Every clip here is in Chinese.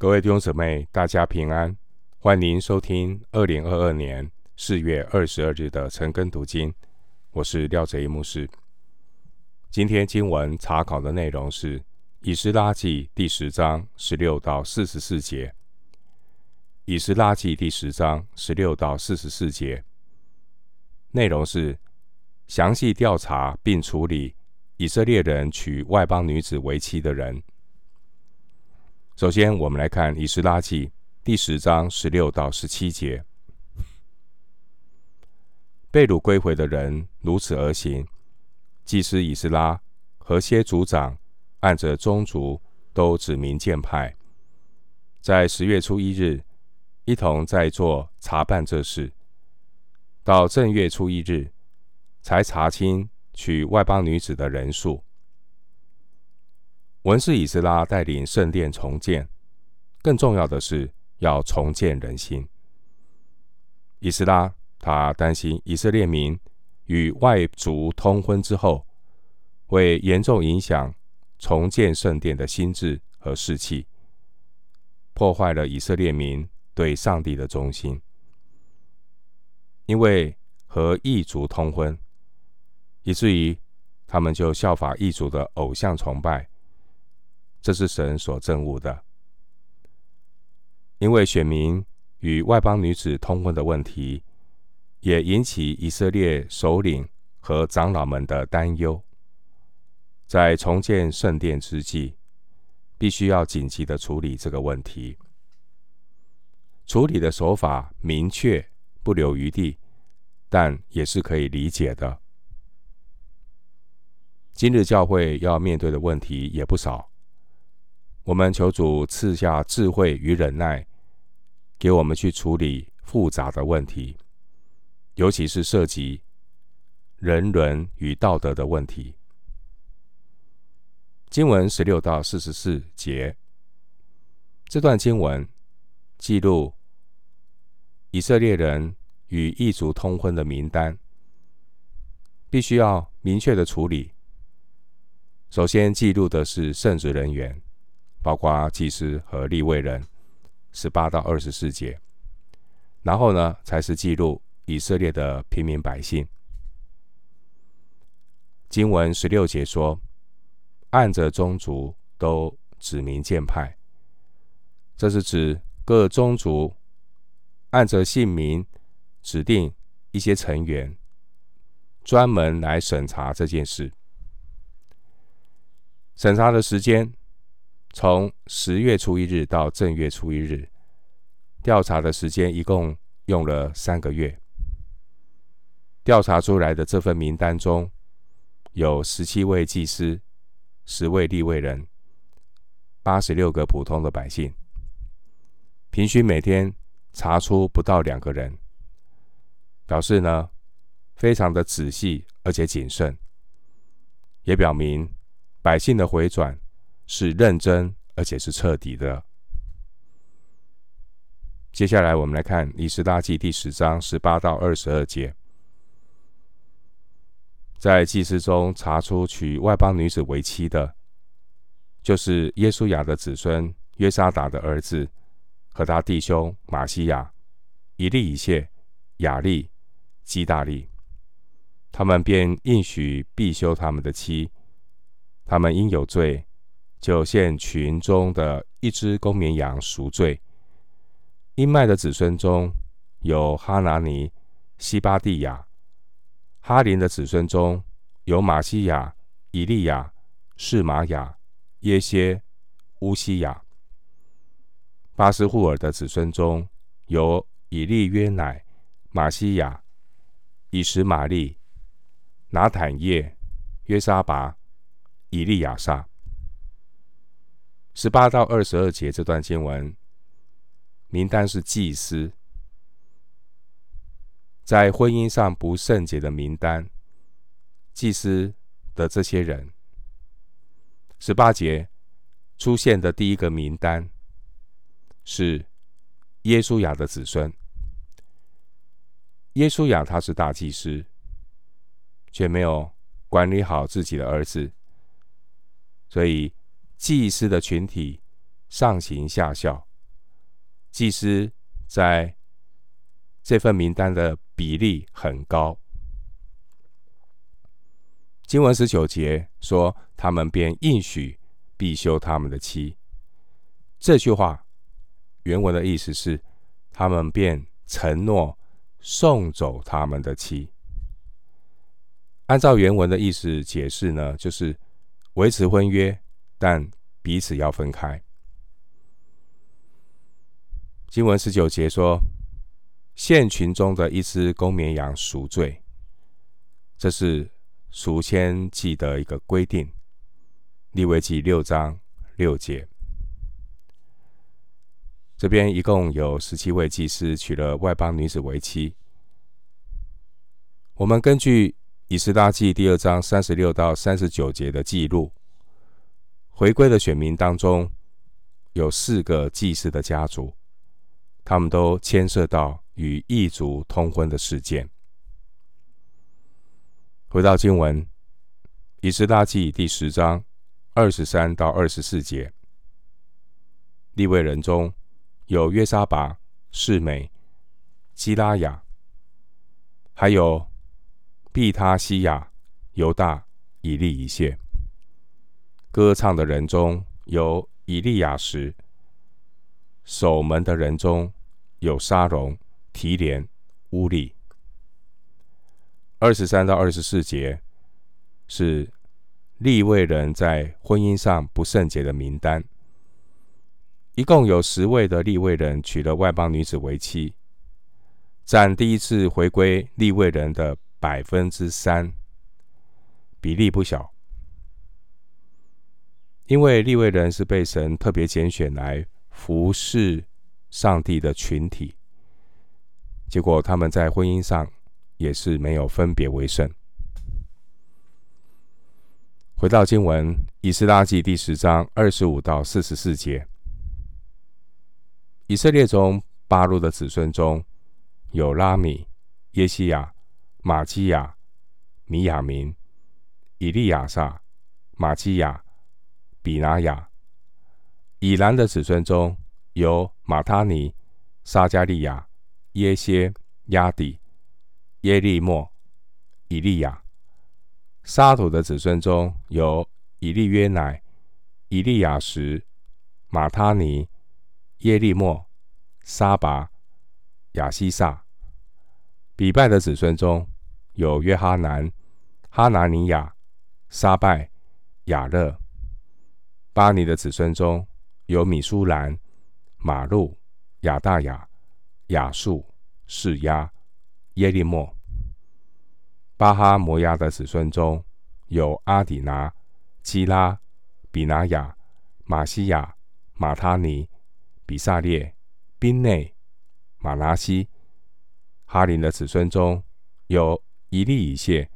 各位弟兄姊妹，大家平安，欢迎收听二零二二年四月二十二日的晨更读经。我是廖哲一牧师。今天经文查考的内容是《以斯拉记》第十章十六到四十四节，《以斯拉记》第十章十六到四十四节内容是详细调查并处理以色列人娶外邦女子为妻的人。首先，我们来看《以斯拉记》第十章十六到十七节：被掳归回的人如此而行，祭司以斯拉和些族长按着宗族都指名鉴派，在十月初一日一同在做查办这事，到正月初一日才查清娶外邦女子的人数。文士以斯拉带领圣殿重建，更重要的是要重建人心。以斯拉他担心以色列民与外族通婚之后，会严重影响重建圣殿的心智和士气，破坏了以色列民对上帝的忠心。因为和异族通婚，以至于他们就效法异族的偶像崇拜。这是神所憎恶的，因为选民与外邦女子通婚的问题，也引起以色列首领和长老们的担忧。在重建圣殿之际，必须要紧急的处理这个问题。处理的手法明确，不留余地，但也是可以理解的。今日教会要面对的问题也不少。我们求主赐下智慧与忍耐，给我们去处理复杂的问题，尤其是涉及人伦与道德的问题。经文十六到四十四节，这段经文记录以色列人与异族通婚的名单，必须要明确的处理。首先记录的是圣职人员。包括祭司和立位人，十八到二十四节，然后呢，才是记录以色列的平民百姓。经文十六节说，按着宗族都指名鉴派，这是指各宗族按着姓名指定一些成员，专门来审查这件事。审查的时间。从十月初一日到正月初一日，调查的时间一共用了三个月。调查出来的这份名单中，有十七位祭司、十位立位人、八十六个普通的百姓，平均每天查出不到两个人，表示呢非常的仔细而且谨慎，也表明百姓的回转。是认真而且是彻底的。接下来，我们来看《以斯大记》第十章十八到二十二节，在祭司中查出娶外邦女子为妻的，就是耶稣雅的子孙约沙达的儿子和他弟兄玛西亚、以利以谢、雅利、基大利，他们便应许必休他们的妻，他们因有罪。就献群中的一只公绵羊赎罪。音麦的子孙中有哈拿尼、西巴蒂亚；哈林的子孙中有玛西亚、以利亚、士玛雅、耶歇、乌西亚；巴斯户尔的子孙中有以利约乃、玛西亚、以实玛利、拿坦业、约沙拔、以利亚撒。十八到二十二节这段经文，名单是祭司在婚姻上不圣洁的名单，祭司的这些人。十八节出现的第一个名单是耶稣亚的子孙。耶稣亚他是大祭司，却没有管理好自己的儿子，所以。祭司的群体上行下效，祭司在这份名单的比例很高。经文十九节说：“他们便应许必休他们的妻。”这句话原文的意思是，他们便承诺送走他们的妻。按照原文的意思解释呢，就是维持婚约，但彼此要分开。经文十九节说：“献群中的一只公绵羊赎罪。”这是赎愆祭的一个规定。利未记六章六节。这边一共有十七位祭司娶了外邦女子为妻。我们根据。以斯拉记第二章三十六到三十九节的记录，回归的选民当中有四个祭司的家族，他们都牵涉到与异族通婚的事件。回到经文，以斯拉记第十章二十三到二十四节，立位人中有约沙拔、示美、基拉雅，还有。毕他西亚、犹大、以利以谢。歌唱的人中有以利亚时；守门的人中有沙龙、提连、乌利。二十三到二十四节是立位人在婚姻上不圣洁的名单。一共有十位的立位人娶了外邦女子为妻，占第一次回归立位人的。百分之三，比例不小。因为利未人是被神特别拣选来服侍上帝的群体，结果他们在婚姻上也是没有分别为圣。回到经文，以斯拉记第十章二十五到四十四节，以色列中八路的子孙中有拉米、耶西亚。玛基亚、米亚明、以利亚撒、玛基亚、比拿雅；以兰的子孙中有马他尼、撒迦利亚、耶歇、亚底、耶利莫、以利亚；沙土的子孙中有以利约乃、以利亚实、马他尼、耶利莫、沙拔、亚西撒。比拜的子孙中有约哈南、哈拿尼亚、沙拜、亚勒；巴尼的子孙中有米舒兰、马路、亚大雅、亚述、示押、耶利莫；巴哈摩亚的子孙中有阿底拿、基拉、比拿雅、马西亚、马他尼、比撒列、宾内、马拿西。哈林的子孙中有以利以谢、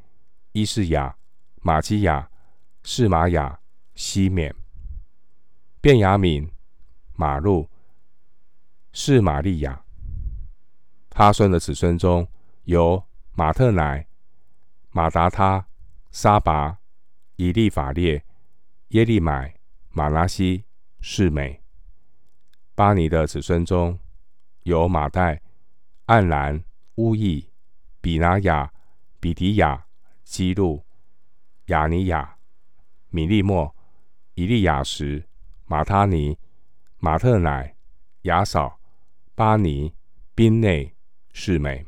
伊士雅、马基亚、示玛雅、西缅、便雅悯、马路、示玛利亚。哈孙的子孙中有马特乃、马达他、沙拔、以利法列、耶利买、马拉西、示每。巴尼的子孙中有马代、暗兰。乌益、比拿雅、比迪亚、基路、亚尼亚、米利莫、以利亚什、马他尼、马特乃、雅扫、巴尼、宾内、示每、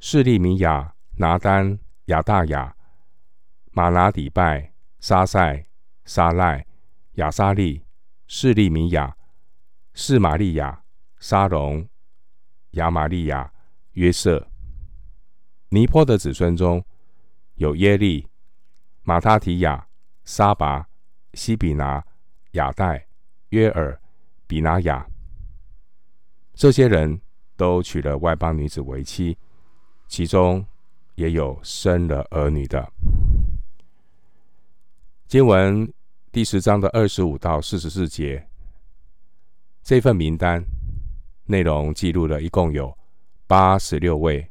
示利米亚、拿单、亚大雅、马拿底拜、沙塞、沙赖、亚沙利、示利米亚、示玛利亚、沙龙、亚玛利亚。约瑟、尼波的子孙中有耶利、马他提亚、沙拔、西比拿、亚代、约尔、比拿雅。这些人都娶了外邦女子为妻，其中也有生了儿女的。经文第十章的二十五到四十四节，这份名单内容记录了一共有。八十六位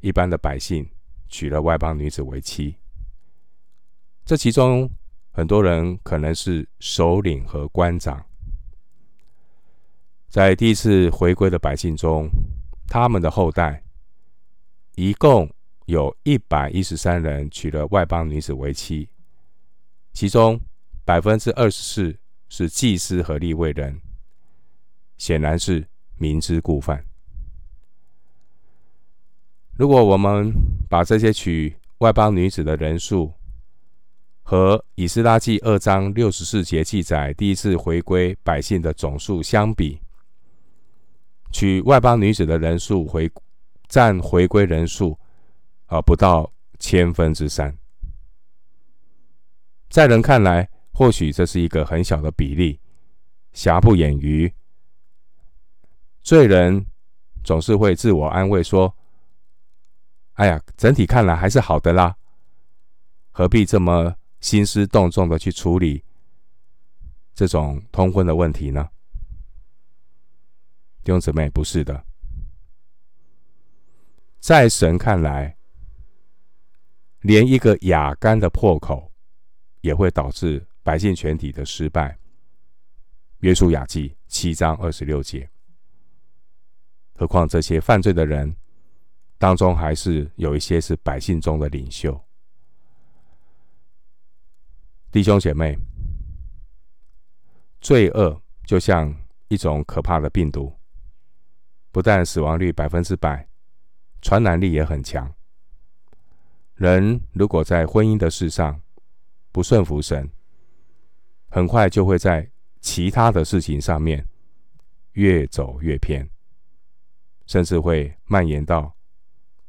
一般的百姓娶了外邦女子为妻，这其中，很多人可能是首领和官长。在第一次回归的百姓中，他们的后代一共有一百一十三人娶了外邦女子为妻，其中百分之二十四是祭司和立位人，显然是明知故犯。如果我们把这些娶外邦女子的人数和以斯拉记二章六十四节记载第一次回归百姓的总数相比，娶外邦女子的人数回占回归人数啊不到千分之三，在人看来，或许这是一个很小的比例，瑕不掩瑜。罪人总是会自我安慰说：“哎呀，整体看来还是好的啦，何必这么心思动众的去处理这种通婚的问题呢？”弟兄姊妹，不是的，在神看来，连一个雅干的破口也会导致百姓全体的失败。约书亚记七章二十六节。何况这些犯罪的人当中，还是有一些是百姓中的领袖。弟兄姐妹，罪恶就像一种可怕的病毒。不但死亡率百分之百，传染力也很强。人如果在婚姻的事上不顺服神，很快就会在其他的事情上面越走越偏，甚至会蔓延到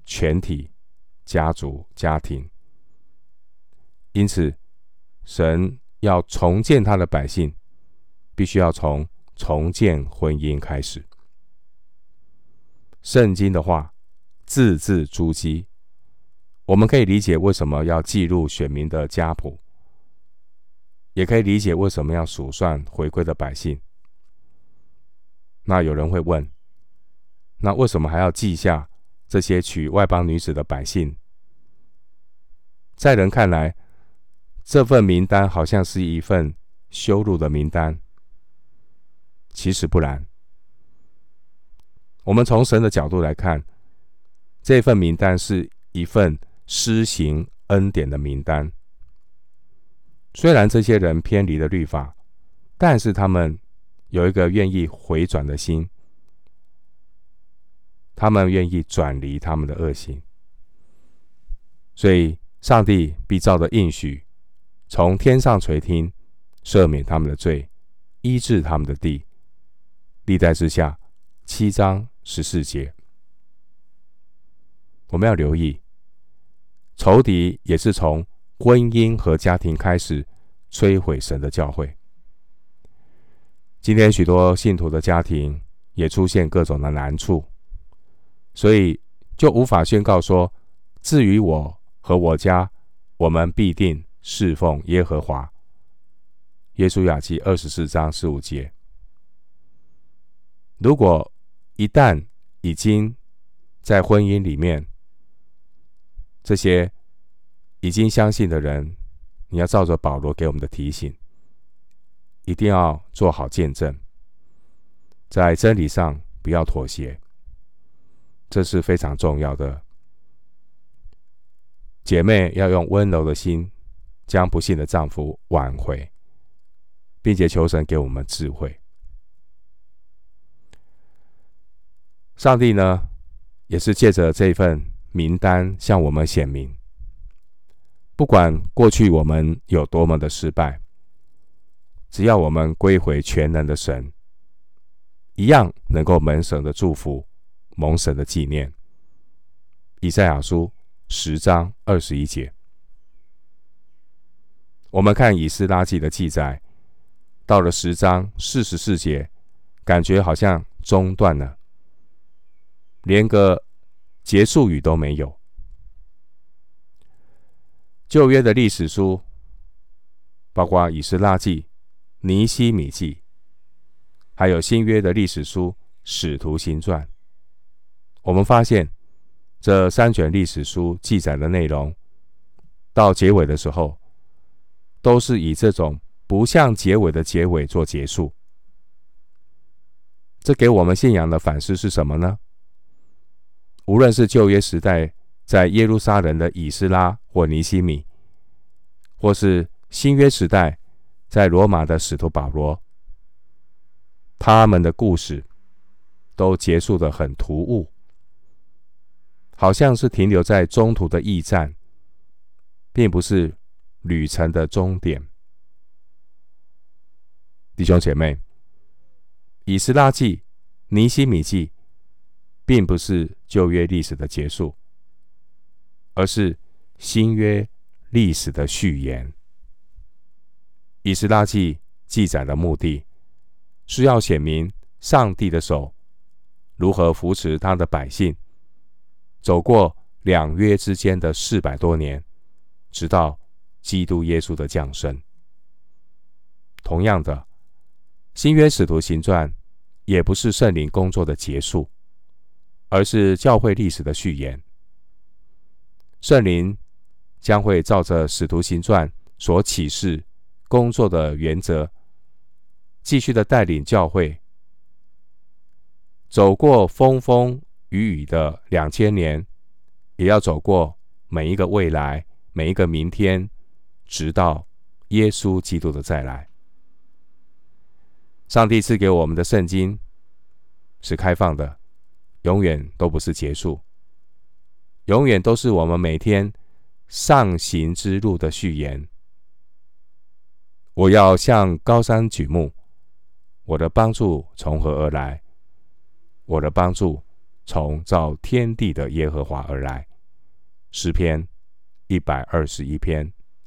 全体家族、家庭。因此，神要重建他的百姓，必须要从重建婚姻开始。圣经的话字字珠玑，我们可以理解为什么要记录选民的家谱，也可以理解为什么要数算回归的百姓。那有人会问，那为什么还要记下这些娶外邦女子的百姓？在人看来，这份名单好像是一份羞辱的名单，其实不然。我们从神的角度来看，这份名单是一份施行恩典的名单。虽然这些人偏离了律法，但是他们有一个愿意回转的心，他们愿意转离他们的恶行，所以上帝必照着应许，从天上垂听，赦免他们的罪，医治他们的地。历代之下七章。十四节，我们要留意，仇敌也是从婚姻和家庭开始摧毁神的教会。今天许多信徒的家庭也出现各种的难处，所以就无法宣告说：“至于我和我家，我们必定侍奉耶和华。”耶稣雅记二十四章十五节。如果一旦已经在婚姻里面，这些已经相信的人，你要照着保罗给我们的提醒，一定要做好见证，在真理上不要妥协，这是非常重要的。姐妹要用温柔的心，将不幸的丈夫挽回，并且求神给我们智慧。上帝呢，也是借着这份名单向我们显明，不管过去我们有多么的失败，只要我们归回全能的神，一样能够蒙神的祝福，蒙神的纪念。以赛亚书十章二十一节，我们看以斯拉记的记载，到了十章四十四节，感觉好像中断了。连个结束语都没有。旧约的历史书，包括以斯拉记、尼希米记，还有新约的历史书《使徒行传》，我们发现这三卷历史书记载的内容，到结尾的时候，都是以这种不像结尾的结尾做结束。这给我们信仰的反思是什么呢？无论是旧约时代在耶路撒冷的以斯拉或尼西米，或是新约时代在罗马的使徒保罗，他们的故事都结束得很突兀，好像是停留在中途的驿站，并不是旅程的终点。弟兄姐妹，以斯拉记、尼希米记。并不是旧约历史的结束，而是新约历史的序言。以斯拉记记载的目的，是要显明上帝的手如何扶持他的百姓，走过两约之间的四百多年，直到基督耶稣的降生。同样的，新约使徒行传也不是圣灵工作的结束。而是教会历史的序言。圣灵将会照着使徒行传所启示工作的原则，继续的带领教会走过风风雨雨的两千年，也要走过每一个未来，每一个明天，直到耶稣基督的再来。上帝赐给我们的圣经是开放的。永远都不是结束，永远都是我们每天上行之路的序言。我要向高山举目，我的帮助从何而来？我的帮助从造天地的耶和华而来。诗篇一百二十一篇